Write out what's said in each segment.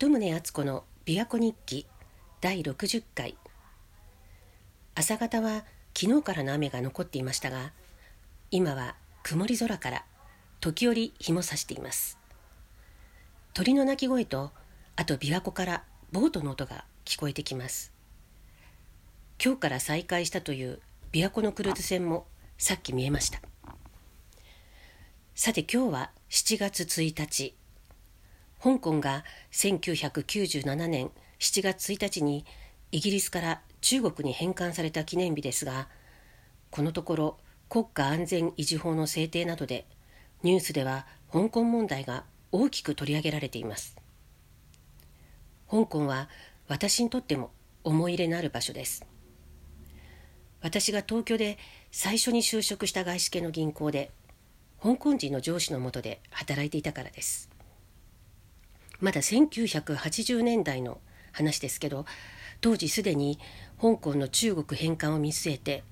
鳩宗敦子の琵琶湖日記第60回。朝方は昨日からの雨が残っていましたが今は曇り空から時折日も差しています。鳥の鳴き声とあと琵琶湖からボートの音が聞こえてきます。今日から再開したという琵琶湖のクルーズ船もさっき見えました。さて今日は7月1日。香港が1997年7月1日にイギリスから中国に返還された記念日ですがこのところ国家安全維持法の制定などでニュースでは香港問題が大きく取り上げられています。香港は私にとっても思い入れのある場所です。私が東京で最初に就職した外資系の銀行で香港人の上司のもとで働いていたからです。まだ1980年代の話ですけど当時すでに香港の中国返還を見据えて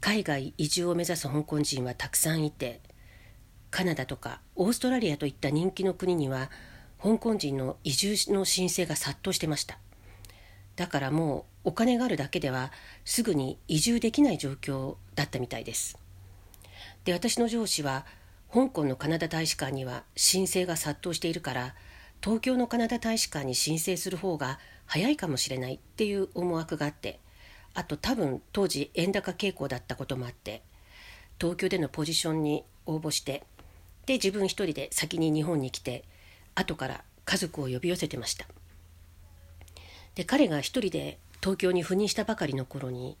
海外移住を目指す香港人はたくさんいてカナダとかオーストラリアといった人気の国には香港人の移住の申請が殺到してました。だからもうお金があるだけではすぐに移住できない状況だったみたいです。で私の上司は香港のカナダ大使館には申請が殺到しているから東京のカナダ大使館に申請する方が早いかもしれないっていう思惑があってあと多分当時円高傾向だったこともあって東京でのポジションに応募してで自分一人で先に日本に来て後から家族を呼び寄せてました。で彼が一人で東京に赴任したばかりの頃に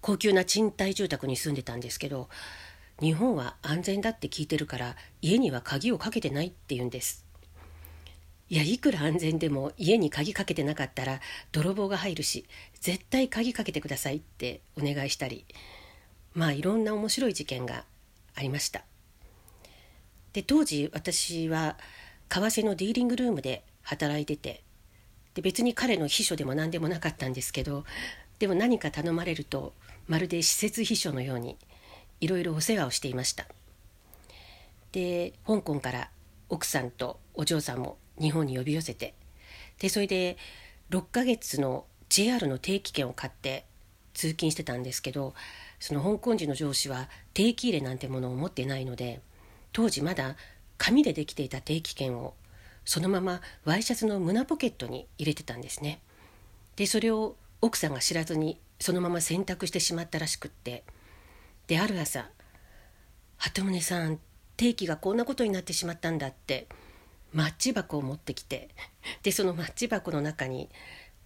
高級な賃貸住宅に住んでたんですけど日本は安全だって聞いてるから家には鍵をかけてないって言うんです。いやいくら安全でも家に鍵かけてなかったら泥棒が入るし絶対鍵かけてくださいってお願いしたりまあいろんな面白い事件がありました。で当時私は為替のディーリングルームで働いててで別に彼の秘書でも何でもなかったんですけどでも何か頼まれるとまるで施設秘書のようにいろいろお世話をしていました。で香港から奥さんとお嬢さんも日本に呼び寄せて。でそれで6ヶ月の JR の定期券を買って通勤してたんですけどその香港人の上司は定期入れなんてものを持ってないので当時まだ紙でできていた定期券をそのままワイシャツの胸ポケットに入れてたんですね。でそれを奥さんが知らずにそのまま洗濯してしまったらしくって。である朝「鳩宗さん定期がこんなことになってしまったんだ」ってマッチ箱を持ってきてでそのマッチ箱の中に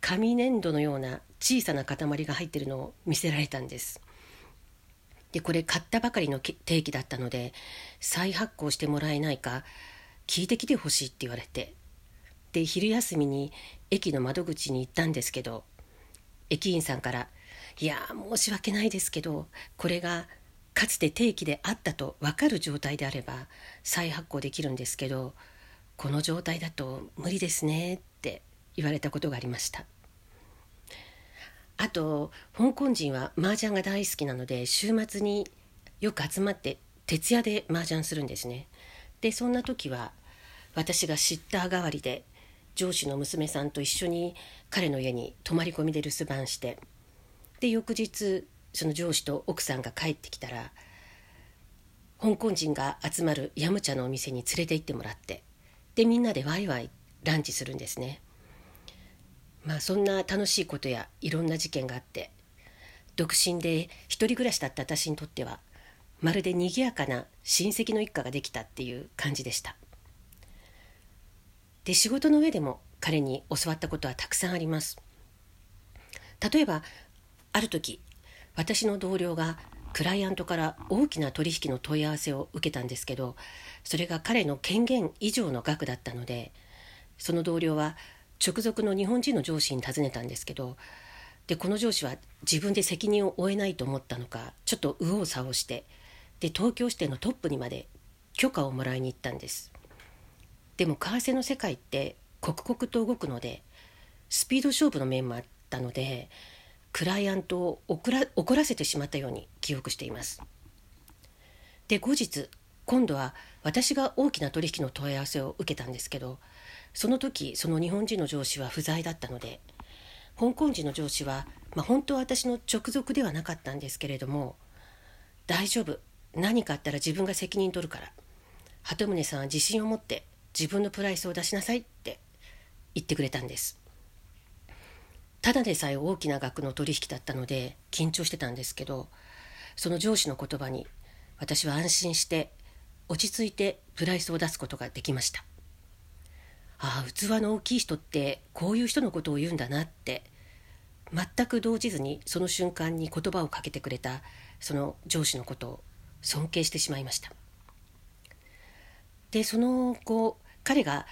紙粘土のような小さな塊が入ってるのを見せられたんです。でこれ買ったばかりの定期だったので再発行してもらえないか聞いてきてほしいって言われて。で昼休みに駅の窓口に行ったんですけど駅員さんから「いや申し訳ないですけどこれがかつて定期であったと分かる状態であれば再発行できるんですけどこの状態だと無理ですねって言われたことがありました。あと香港人は麻雀が大好きなので週末によく集まって徹夜で麻雀するんですね。でそんな時は私がシッター代わりで上司の娘さんと一緒に彼の家に泊まり込みで留守番してで翌日その上司と奥さんが帰ってきたら香港人が集まるヤムチャのお店に連れて行ってもらってでみんなでワイワイランチするんですね。まあそんな楽しいことやいろんな事件があって独身で一人暮らしだった私にとってはまるで賑やかな親戚の一家ができたっていう感じでした。で仕事の上でも彼に教わったことはたくさんあります。例えばある時私の同僚がクライアントから大きな取引の問い合わせを受けたんですけどそれが彼の権限以上の額だったのでその同僚は直属の日本人の上司に尋ねたんですけどでこの上司は自分で責任を負えないと思ったのかちょっと右往左往してで東京支店のトップにまで許可をもらいに行ったんです。でも為替の世界って刻々と動くのでスピード勝負の面もあったのでクライアントを怒ら怒らせてしまったように記憶していますで後日今度は私が大きな取引の問い合わせを受けたんですけどその時その日本人の上司は不在だったので香港人の上司は、まあ、本当は私の直属ではなかったんですけれども「大丈夫何かあったら自分が責任取るから鳩宗さんは自信を持って自分のプライスを出しなさい」って言ってくれたんです。ただでさえ大きな額の取引だったので緊張してたんですけどその上司の言葉に私は安心して落ち着いてプライスを出すことができました。ああ器の大きい人ってこういう人のことを言うんだなって全く動じずにその瞬間に言葉をかけてくれたその上司のことを尊敬してしまいました。でその後彼が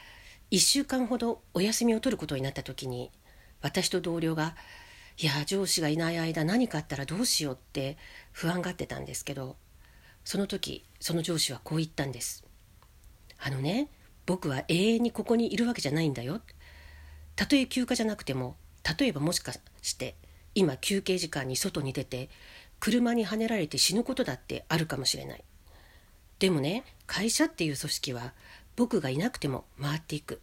1週間ほどお休みを取ることになった時に私と同僚が「いや上司がいない間何かあったらどうしよう」って不安がってたんですけどその時その上司はこう言ったんです。あのね僕は永遠にここにいるわけじゃないんだよ。たとえ休暇じゃなくても例えばもしかして今休憩時間に外に出て車にはねられて死ぬことだってあるかもしれない。でもね会社っていう組織は僕がいなくても回っていく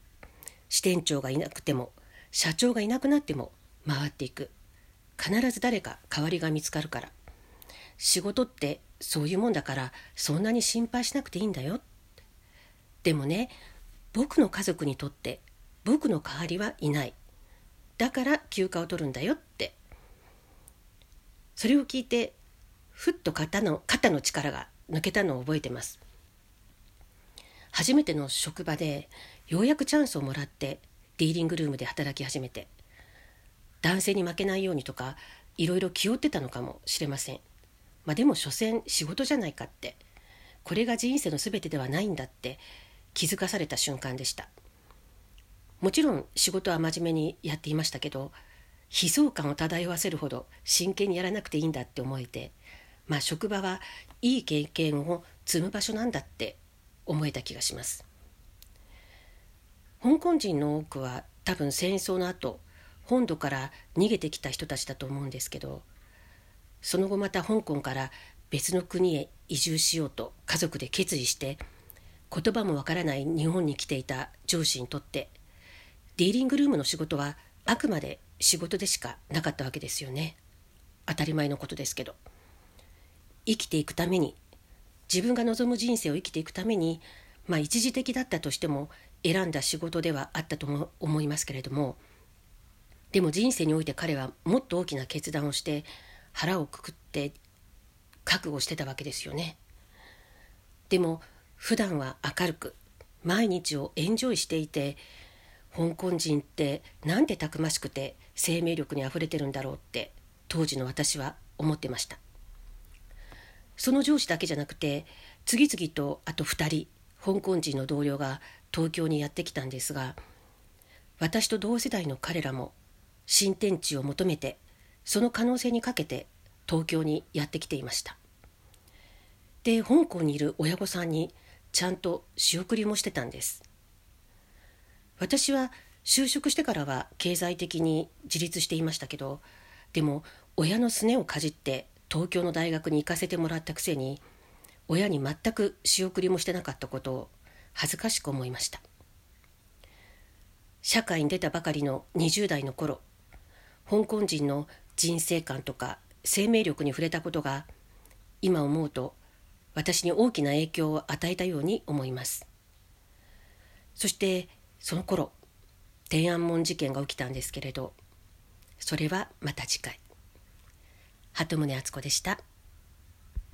支店長がいなくても社長がいなくなっても回っていく。必ず誰か代わりが見つかるから。仕事ってそういうもんだからそんなに心配しなくていいんだよ。でもね僕の家族にとって僕の代わりはいない。だから休暇を取るんだよって。それを聞いてふっと肩の肩の力が抜けたのを覚えてます。初めての職場でようやくチャンスをもらってディーリングルームで働き始めて男性に負けないようにとかいろいろ気負ってたのかもしれません、まあ、でも所詮仕事じゃないかって。これが人生の全てではないんだって気づかされた瞬間でした。もちろん仕事は真面目にやっていましたけど悲壮感を漂わせるほど真剣にやらなくていいんだって思えてまあ職場はいい経験を積む場所なんだって思えた気がします。香港人の多くは多分戦争の後本土から逃げてきた人たちだと思うんですけどその後また香港から別の国へ移住しようと家族で決意して言葉もわからない日本に来ていた上司にとってディーリングルームの仕事はあくまで仕事でしかなかったわけですよね。当たり前のことですけど。生きていくために自分が望む人生を生きていくためにまあ一時的だったとしても選んだ仕事ではあったと思いますけれどもでも人生において彼はもっと大きな決断をして腹をくくって覚悟してたわけですよね。でも普段は明るく毎日をエンジョイしていて香港人ってなんてたくましくて生命力にあふれてるんだろうって当時の私は思ってましたその上司だけじゃなくて次々とあと2人香港人の同僚が東京にやってきたんですが私と同世代の彼らも新天地を求めてその可能性にかけて東京にやってきていました。で香港にいる親御さんにちゃんと仕送りもしてたんです。私は就職してからは経済的に自立していましたけどでも親のすねをかじって東京の大学に行かせてもらったくせに親に全く仕送りもしてなかったことを恥ずかしく思いました。社会に出たばかりの20代の頃香港人の人生観とか生命力に触れたことが今思うと私に大きな影響を与えたように思います。そしてその頃天安門事件が起きたんですけれどそれはまた次回。鳩宗敦子でした。